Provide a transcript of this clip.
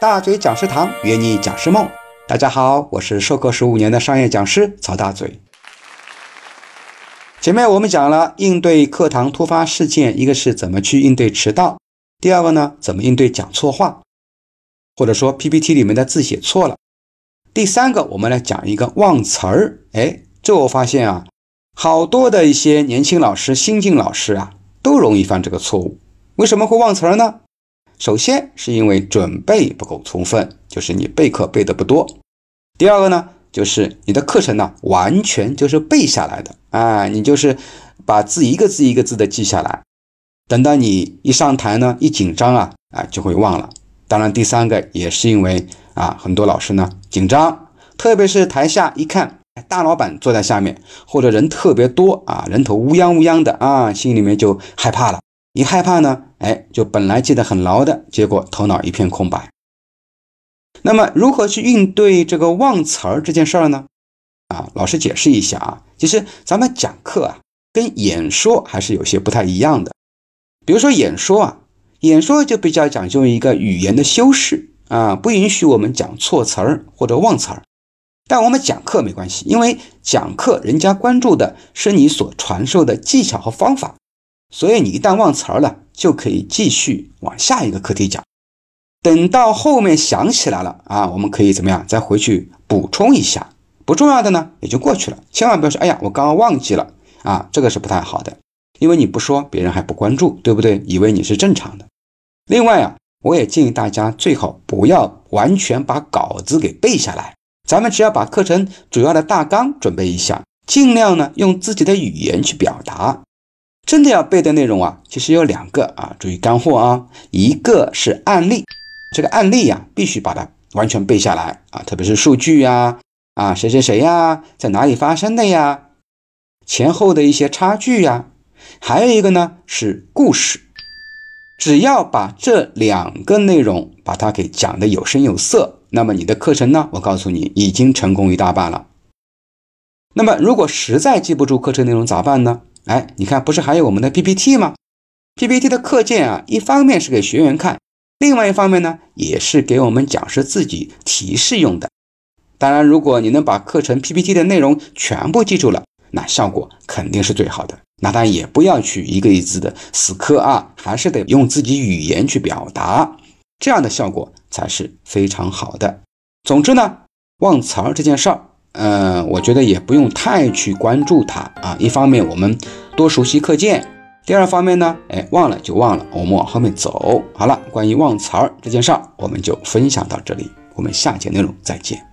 大嘴讲师堂约你讲师梦。大家好，我是授课十五年的商业讲师曹大嘴。前面我们讲了应对课堂突发事件，一个是怎么去应对迟到，第二个呢，怎么应对讲错话，或者说 PPT 里面的字写错了。第三个，我们来讲一个忘词儿。哎，这我发现啊，好多的一些年轻老师、新进老师啊，都容易犯这个错误。为什么会忘词儿呢？首先是因为准备不够充分，就是你备课备的不多。第二个呢，就是你的课程呢，完全就是背下来的啊，你就是把字一个字一个字的记下来，等到你一上台呢，一紧张啊，啊就会忘了。当然，第三个也是因为啊，很多老师呢紧张，特别是台下一看大老板坐在下面，或者人特别多啊，人头乌泱乌泱的啊，心里面就害怕了。一害怕呢，哎，就本来记得很牢的，结果头脑一片空白。那么，如何去应对这个忘词儿这件事儿呢？啊，老师解释一下啊，其实咱们讲课啊，跟演说还是有些不太一样的。比如说演说啊，演说就比较讲究一个语言的修饰啊，不允许我们讲错词儿或者忘词儿。但我们讲课没关系，因为讲课人家关注的是你所传授的技巧和方法。所以你一旦忘词儿了，就可以继续往下一个课题讲。等到后面想起来了啊，我们可以怎么样？再回去补充一下。不重要的呢，也就过去了。千万不要说，哎呀，我刚刚忘记了啊，这个是不太好的。因为你不说，别人还不关注，对不对？以为你是正常的。另外啊，我也建议大家最好不要完全把稿子给背下来。咱们只要把课程主要的大纲准备一下，尽量呢用自己的语言去表达。真的要背的内容啊，其实有两个啊，注意干货啊。一个是案例，这个案例呀，必须把它完全背下来啊，特别是数据呀，啊，谁谁谁呀，在哪里发生的呀，前后的一些差距呀。还有一个呢是故事，只要把这两个内容把它给讲的有声有色，那么你的课程呢，我告诉你已经成功一大半了。那么如果实在记不住课程内容咋办呢？哎，你看，不是还有我们的 PPT 吗？PPT 的课件啊，一方面是给学员看，另外一方面呢，也是给我们讲师自己提示用的。当然，如果你能把课程 PPT 的内容全部记住了，那效果肯定是最好的。那当然也不要去一个一字的死磕啊，还是得用自己语言去表达，这样的效果才是非常好的。总之呢，忘词儿这件事儿。嗯，我觉得也不用太去关注它啊。一方面我们多熟悉课件，第二方面呢，哎，忘了就忘了，我们往后面走。好了，关于忘词儿这件事儿，我们就分享到这里，我们下节内容再见。